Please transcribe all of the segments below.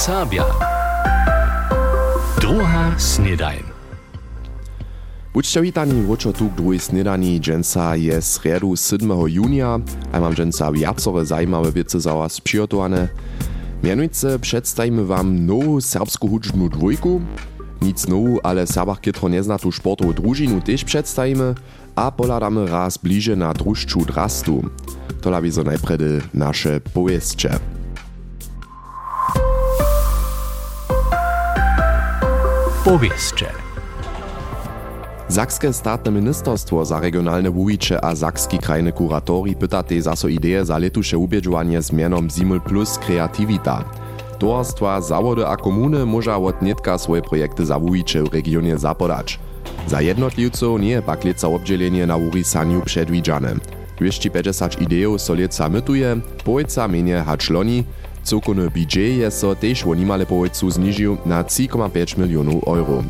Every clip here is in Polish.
Serbia. Druga snedajn. Buďte witani vočo tu k druhej snedani. Dženca je sredu 7. junia a mam dženca viacore zajímavé věci za vás přigotowane. Mianujce představíme vám novú serbskú hudžbnú dvojku. Nic novú, ale Serbach kytro neznatú športovú družinu tiež představíme a poladamy raz bliže na družču drastu. Tola by so najpredy naše powieszcze. Powieszcze. Sakske statne ministerstwo za regionalne wuwicze a sakski krajny kuratori pyta te zaso ideje za letuše ubieđovanje z mienom Zimul Plus Kreativita. Towarstwa, zawody a komuny może od nietka swoje projekty za wuwicze w regionie zapodać. Za jednotliwców nie pak leca obdzielenie na urisaniu przedwidziane. 250 ideów so leca mytuje, połojca mienie hacz loni, całkowny budżet je so też o nimale na 3,5 milionów euro.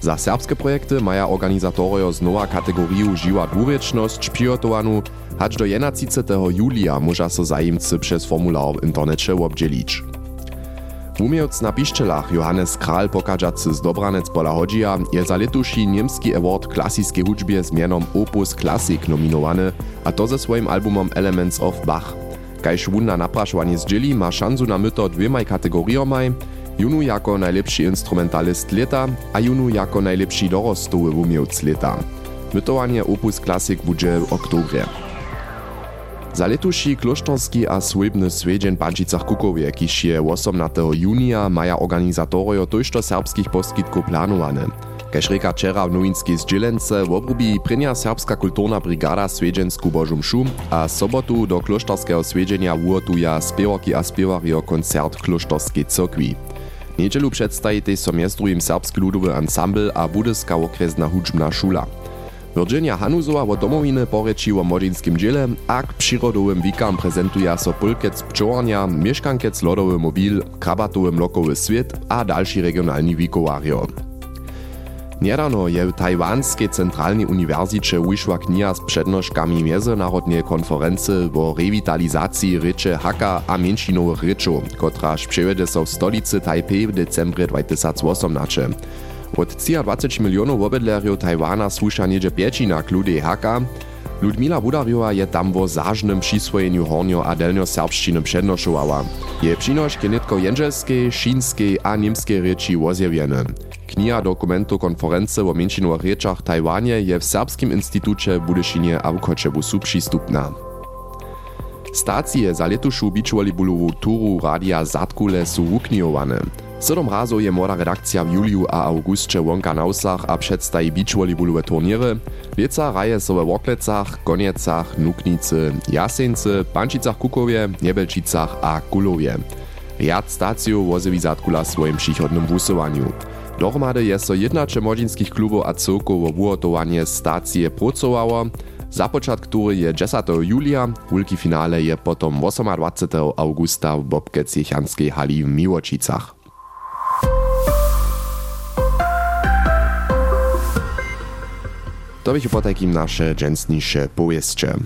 Za serbskie projekty maja organizatorio znowa kategorię żywa dwurečnosť przygotowaną, hacz do 31. julia może so zajimcy przez formular w internecie obdzielić. Umiejc na piszczelach Johannes Kral pokażacy z Dobranec pola Hodzija je za letuši niemski award klasiskiej hudżbie z mianom Opus Classic nominowany, a to ze swoim albumom Elements of Bach. Kajż wun na napraszwanie zdzieli ma szansu na myto dwiemaj kategoriomaj, junu jako najlepszy instrumentalist leta, a junu jako najlepszy dorostowy umiejc leta. Mytowanie Opus Classic będzie w oktobrze. Za letuši kloštorski a swójbny swiedźeń Pancicach Kukowie, kiż je 18. junia maja organizatorio tojšto serbskich poskitków planowane. Kaž reka wczera w nowinskiej zdzielence obrubi prenia serbska kulturna brigada swiedźensku Bożum Szum, a sobotu do kloštorskiego swiedźenia uotuja spiewoki a spiewario koncert kloštorskiej cokwi. Niedzielu przedstaji so miest drugim serbski ludowy ensemble a budyska okresna hudžbna šula. Virginia Hanuzowa wo domowiny poreči o młodzinskim dziele, a k przyrodowym wikam prezentuje so pulkec pčołania, mieszkankec lodowy mobil, krabatowy mlokowy świat a dalszy regionalni wikowario. Niedawno je w Tajwanskiej Centralnej Uniwersycie wyszła kniha z przednoszkami międzynarodnej konferencji o rewitalizacji rycze haka a mięsinowych ryczów, kotraż przewede so w stolicy Taipei w decembrze 2018. Od 23 milionów obydlerjów Tajwana słuša niedzie piecina k ludej haka. Ludmila Budarjowa je tam wo zażnym przyswojeniu hornio a delnio serbszczyny przednoszowała. Je przynoszki nitko jędzelskiej, szinskiej a niemskiej ryczy wozjewiene. Kniha dokumentu konferencji o mięsinowych ryczach Tajwanie je w Serbskim Instytucie Budyszynie a w Koczebusu przystupna. Stacje za letušu bičualibulową turu radia Zatkule su wuknijowane. Siedom razo je młoda redakcja w juliu a augustie łąka na usach a przedstawi beachvolleyballowe turniery. Lieca raje so we Woklecach, Goniecach, Nuknicy, Jaseńcy, Pančicach Kukowie, Niebelčicach a Kulowie. Riad stacjów wozewi Zatkula w swoim przychodnym wusowaniu. Dohromady je so jednacze młodzieńskich klubów a cyrków o wuotowanie stacje pracowało, Započat który je 10. julia, wielki finale je potom 28. augusta w Bobkec-Jechanskiej hali w Miłočicach. To bych po nasze dżęsniejsze powieszcze.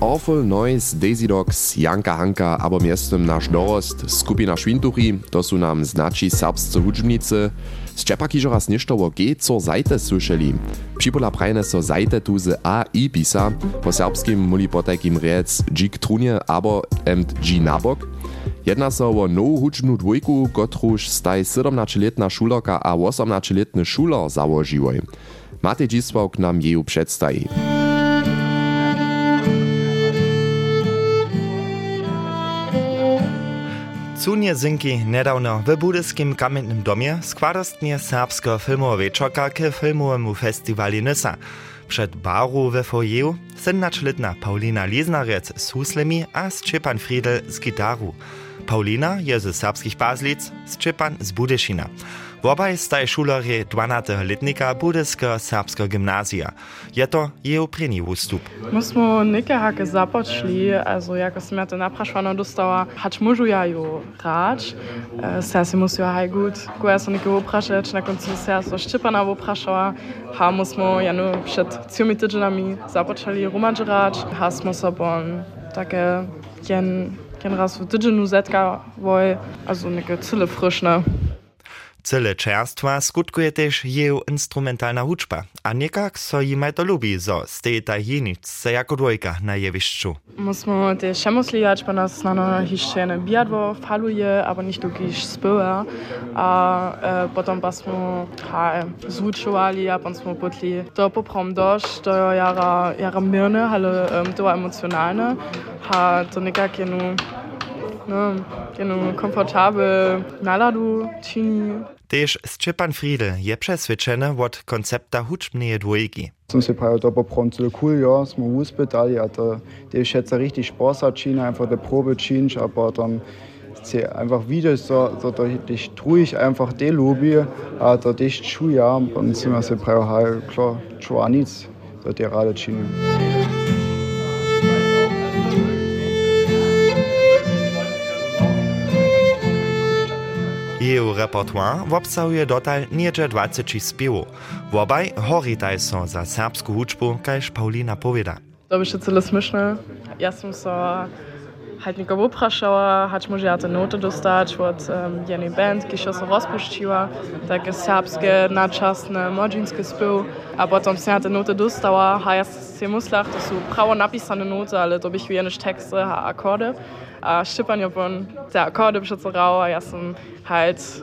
Orful Noise, Daisy Dogs, Janka Hanka, abo miestem nasz dorost, skupina Švintuchi, to su nam znači serbscy hudžbnicy. Z Čepaki že raz ništo o G, co zajte słyszeli. Připola prajne so zajte tu z A i pisa, po serbskim muli po takim rec Džik Trunie abo MG Nabok. Jedna so o nowu hudžbnu dwójku, kotruž staj 17-letna šulerka a 18-letny šuler załožiłoj. Matej Dzisław nam jej przedstawi. Cunie zynki nedawno w budyskim kamiennym domie składostnie serbskiego filmowego wieczorka k filmowemu festiwali Nysa. Przed baru we foyeju 17-letna Paulina Liznarec z huslemi a Szczepan Friedel z gitaru. Paulina je ze serbskich bazlic, Szczepan z Budyszina. Wobei staj šularje 12 letnika budeska srpska gimnazija. Je to je v preni vstup. Mi smo nekajhake započeli, also jako sem ja to naprašvano dostala, pač možu ja jo rač, se si musio haj gut, ko ja sam nekaj vprašač, na koncu se ja so Ščepana vprašala, ha mu smo ja no pred ciumi tedžinami započeli rumač rač, ha smo so bon take jen, jen raz v tedžinu zetka voj, also nekaj cele frišne. Cyle czerstwa skutkuje też jej instrumentalna huczba, a niekak so jimaj to lubi, zo stej ta jeniczce jako dwojka na jewiszczu. Musimy też szemoslijać, bo nas na no jeszcze nie biadwo faluje, aber nicht wirklich spyła, a e, potem pasmy ha, zvučovali, a potom smo potli to poprom dość, to jara, jara mirne, ale um, to emocjonalne, ha to nekak jenu, no, ne, genau, komfortabel, naladu, chini. čini. Tež Szczepan Friedel je Konzept od koncepta hudžbneje dvojki. Sem se pravi dobro pronto cool, ja, smo uspedali, a da je še richtig Spaß hat, China, einfach der Probe schien, aber dann einfach wieder so, so dich ruhig einfach die Lobby, ah, da dich Schuhe, und sind wir so pravi, klar, Joannis, da die Radečine. Jej repertoire obsahuje dotal niecze 20 spiewów. Wobaj horitaj so za serbsku huczbu, kajż Paulina powiada. To by się cyle śmieszne. Ja sam so halt nikogo upraszała, hać może ja te noty dostać od um, jednej band, ki się rozpuściła, takie serbskie, naczasne, modzinskie spiew, a potem się te noty dostała, a ja się myślach, to są prawo napisane noty, ale to bych jenisch teksty, a akorde. A Szczypan ja von te akorde przecierała, ja sam halt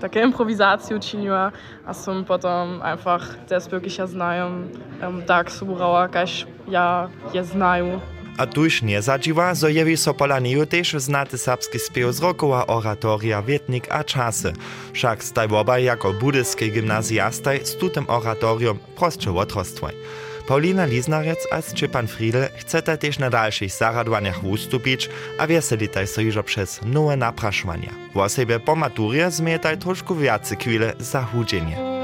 takie improwizacje uczyniła, a sam potem einfach das wirklich ja znają, um, tak suburała, kaž ja je znają. Pola neju też znaty serbski spiew z rokowa oratoria Wietnik a czasy. Však staj wobaj jako budyski gimnazjastaj z tutem oratorium prostsze otrostwaj. Paulina Liznarec a Szczepan Friedel chcete też na dalszych zaradowaniach ustupić, a weselitaj so już przez nowe napraszwania. W sobie po maturie zmietaj troszkę więcej chwile za chudzenie.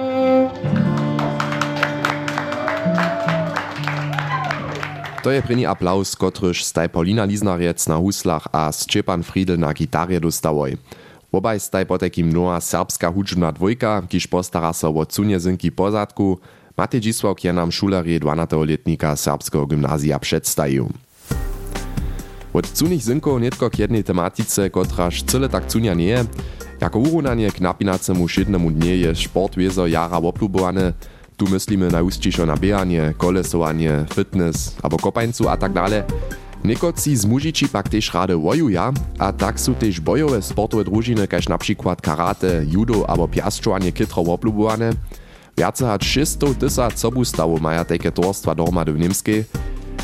To je první aplaus, kotryž staj Paulina Liznarec na huslach a Szczepan Friedel na gitarje dostawoj. Obaj staj potekim noa serbska hudžbna dvojka, kiž postara so o cunjezynki pozadku, Matej Dzisławk je nam šulerje 12-letnika serbskiego gymnazja przedstawił. Od cunych zynków netko k jednej tematice, kotraż cyle tak cunia nie je, jako urównanie k napinacemu szydnemu dnie je sport wiezo jara oplubowany, tu myslimy najústějšo na běhanie, kolesowanie, fitness abo kopańcu a tak dále. Niekoci z mužiči pak tež rade wojuja, a tak sú tež bojové sportové družiny, kaž například karate, judo abo piastřovanie kytro oblubowane. Viace hač 600 tysac sobustawu maja takie torstwa dohromady w Niemskej.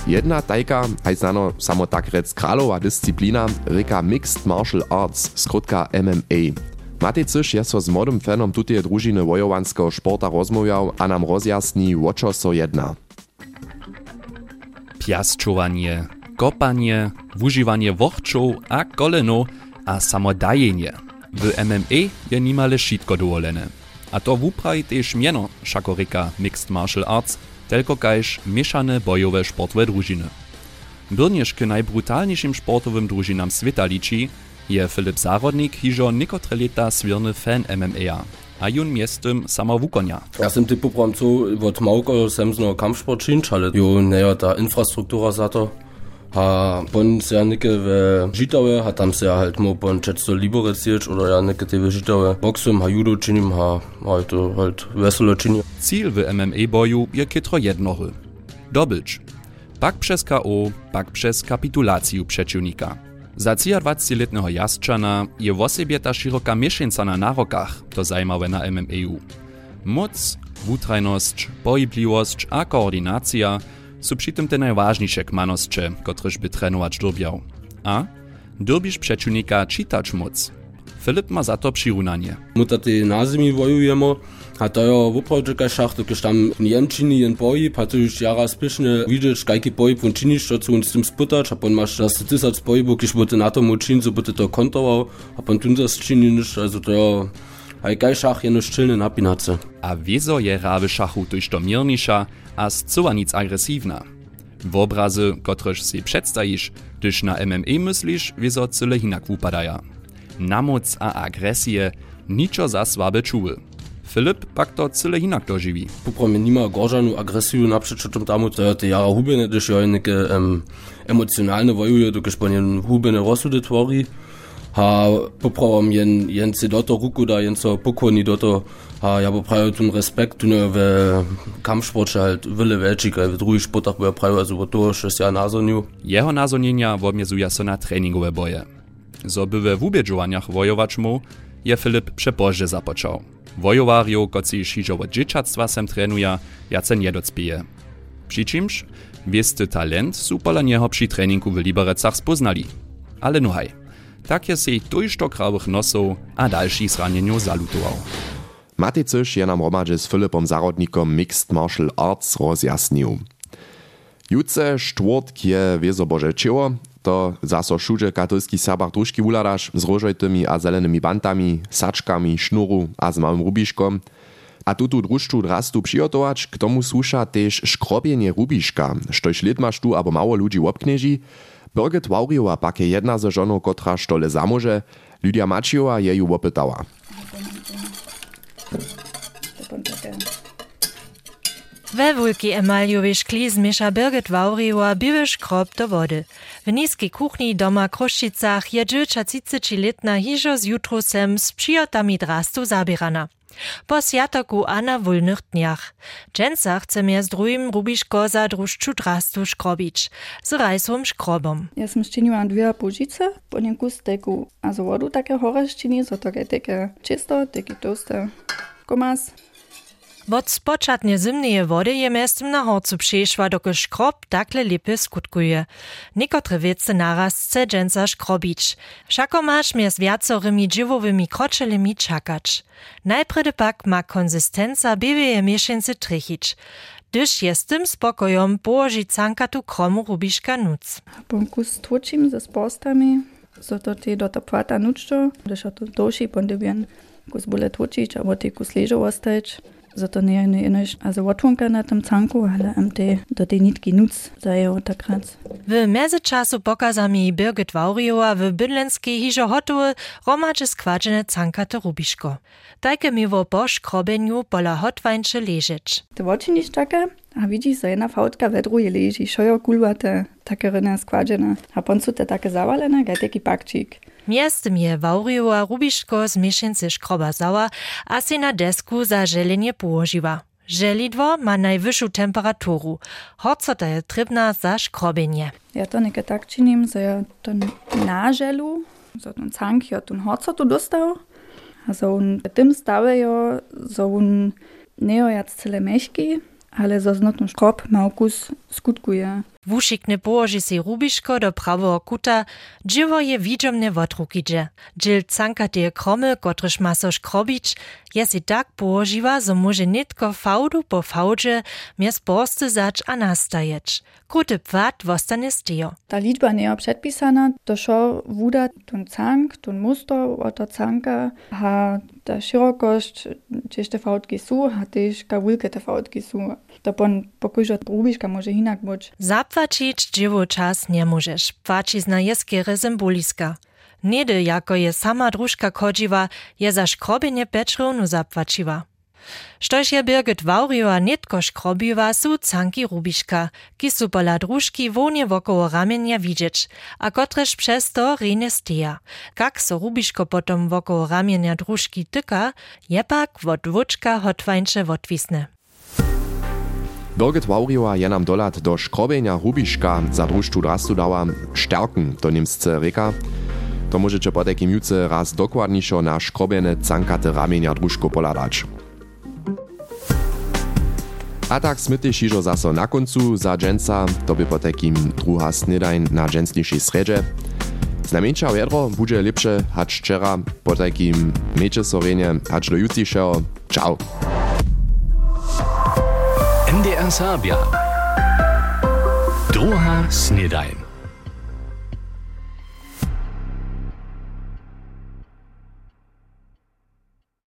Jedna tajka, aj znano samo tak rec kralowa disciplina, reka Mixed Martial Arts, skrótka MMA. Matej Cyš je so z młodym fanom tutej družiny wojowanskiego sporta rozmawiał, a nam rozjasni, o čo so jedna. Piastčovanie, kopanie, wużywanie wochczów a kolenów, a samodajenie. W MMA je nimale šitko dowolene. A to wupraj też mieno, szakoryka Mixed Martial Arts, tylko kajż mieszane bojowe sportowe drużyny. Brniesz k najbrutalniejszym sportowym drużynam świata liczy, je Filip Zarodnik hižo niekotre leta swirny fan MMA. A jun miestem sama wukonia. Ja sam typu promcu od małego semzno kampsport czynć, ale jo neja ta infrastruktura za to. A pon se ja nike we Žitave, a tam se ja halt mo pon četsto Liberec ječ, oder ja nike te we Žitave boxem, ha judo činim, ha halt, halt veselo činim. Ziel w MMA boju je kitro jednory. Dobyć. Pak przez KO, pak przez kapitulację przeciwnika. Za 23-letného Jastčana je v osebie ta široka miešenca na nárokach, to zajímavé na MMEU. Moc, wutrajnosć, pohyblivosť a koordinácia sú pritom tie najvážnejšie kmanosće, ktorýž by trénovať dobiał. A dobiš prečunika čítač moc, Filip ma za to przyrunanie. My tady na zemi wojujemy, a to je woprawdzie kaj szachtu, kiedy tam jen czyni jen boi, a to już jara spiesznie widzisz, jaki boi pon czynisz, to co on z tym spytać, a pon masz das tysac boi, bo kiedy by na to uczynić, so by to kontrował, a pon tun das czynisz, also to je Aj kaj šach je noščilne napinace. A wieso je rawy szachu tuż to mirnisza, a zcoła nic agresywna. W obrazy, kotreż si przedstawisz, gdyż na MMA myślisz, wieso cyle hinak wupadaja. Na moc a agresję niczo za słabe czuły. Filip pak to cyle hinak dožiwi. Popramy nima gorzanu agresiju naprzeczem tamu, to te jara hubene, gdyż ja neke um, emocjonalne wojuje, dokiż po nie hubene rozsudy twori, ha poprawam jen, jen si doto ruku da, jen so pokoni doto, ha ja poprawiam ten respekt, tu ne w kampfsporcie halt wyle welčik, w drugich sportach bo ja prawiam, also bo to jest ja nazoniu. Jeho nazonienia wobmiezuja so na treningowe boje. Zo by we wubiedżowaniach wojować mu, je Filip przepożdzie zapoczął. Wojowarjo, koci šižo od dzieciactwa sem trenuja, jace niedocpije. Přičimž, wiesty talent su pola nieho przy treningu w Liberecach spoznali. Ale nuhaj, tak je sej tujšto krawych nosów a další zranieniu zalutował. Matej Cyš je nam romadže s Filipom Zarodnikom Mixed Martial Arts rozjasnił. Jutce štvrtk je wiezo Boże Ciło, to zaso všude katolski sabach družky uladaš s rožojtymi a zelenými bantami, sačkami, šnuru a s małym rubiškom. A tutu družču drastu přijotovač, k tomu słuša tež škrobienie rubiška, štož lid maš tu abo mało ludzi obknieži. Birgit Wauriowa pak je jedna ze żoną, kotra štole zamože, Lydia Mačiowa je ju opytała. We wulki emaliowej szkli zmiesza Birgit Wauriowa biły szkrop do wody. W niskiej kuchni doma Kruszczycach je dziewcza 30-letna hižo z jutrusem z przyjotami drastu zabierana. Po sjatoku a na wolnych dniach. Dżęca z drugim rubiško za drużczu drastu szkrobić, z rajsowym szkrobom. Ja sam szczeniłam dwie półdzice, po nim kusteku, a z wodu takie chore szczeni, so takie takie czysto, takie tłuste. Komas. Wod spočatnje zimneje wody je miestem na horcu przeszła, dokud škrob takle lepiej skutkuje. Niekotre wiece naraz chce dżęca szkrobić. Všako masz mies wiacorymi dziwowymi kroczelymi czakać. Najpredy pak ma konsystenca bieweje mieszęcy trychić. Gdyż jest tym spokojom położy cankatu kromu rubiszka nuc. Ponkus tłuczim ze spostami, so to ty do to płata gdyż to dosi pondybian kus bole tłuczyć, albo ty kus leżo ostać. Zato nie je inož, also otwonka na tym canku, ale am te do tej nitki nuc zajęło tak raz. W międzyczasu pokaza mi Birgit Wauriowa w bydlenskiej hiżo hotowe romacze składzone cankate rubiszko. Tajke mi wo po szkrobeniu pola hotwańcze leżeć. Te takie, a jedna fałtka we drugiej leży, szojo kulwate, takie ryne składzone. A poncu te takie zawalene, gaj taki pakcik. Miestem je Wauriowa rubiško z miešence škroba zała, a si na desku za želenie położyła. Żelidło ma najwyższą temperaturu. Horcota je trybna za szkrobienie. Ja to nie tak czynim, że ja to na żelu, że ten cank ja ten horcotu dostał, a że on w tym ja, że on nie jest cele meszki, ale że znotny szkrob małkus skutkuje. Wušikne położy si rubiško do prawego kuta, dživo je widzomne wotrukidzie. Džil cankateje kromy, kotryż ma so škrobić, je tak położyła, zo może nitko fałdu po fałdzie mies borsty zać a nastajeć. Kruty płat wostane stio. Ta liczba nie jest przedpisana, to szo wuda tun cank, tun muster oto canka, ha ta szerokość, gdzieś te fałdki są, ha też ka wilke te fałdki są. To pon pokużo rubiška może inak być. Zapłacić dzieło czas nie możesz. Płaci zna jeskiery symboliska. Niedy jako je sama drużka kodziwa, je za szkrobienie peczronu zapłaciła. Štož je Birgit Wauriowa netko škrobiwa, su canki rubiška, ki su pola družki wonie wokoło ramienia widzieć, a kotreż przez to rene steja. Kak so rubiško potom wokoło ramienia drużki tyka, je pak wot wuczka hotwańcze wotwisne. Birgit Wauriowa je nam dolat do škrobenia rubiška za družču drastu dała stärken, to niemsce reka. To możecie po juce raz dokładniejszo na škrobene cankate ramienia družko poladać. A tak smyty šižo zaso na koncu za dženca, to by po druhá snedajn na dženstniši sredže. Znamenča vedro bude lepše hač včera, po meče sorenje hač do jutrišeho. Čau. MDR Serbia. Doha Snedajn.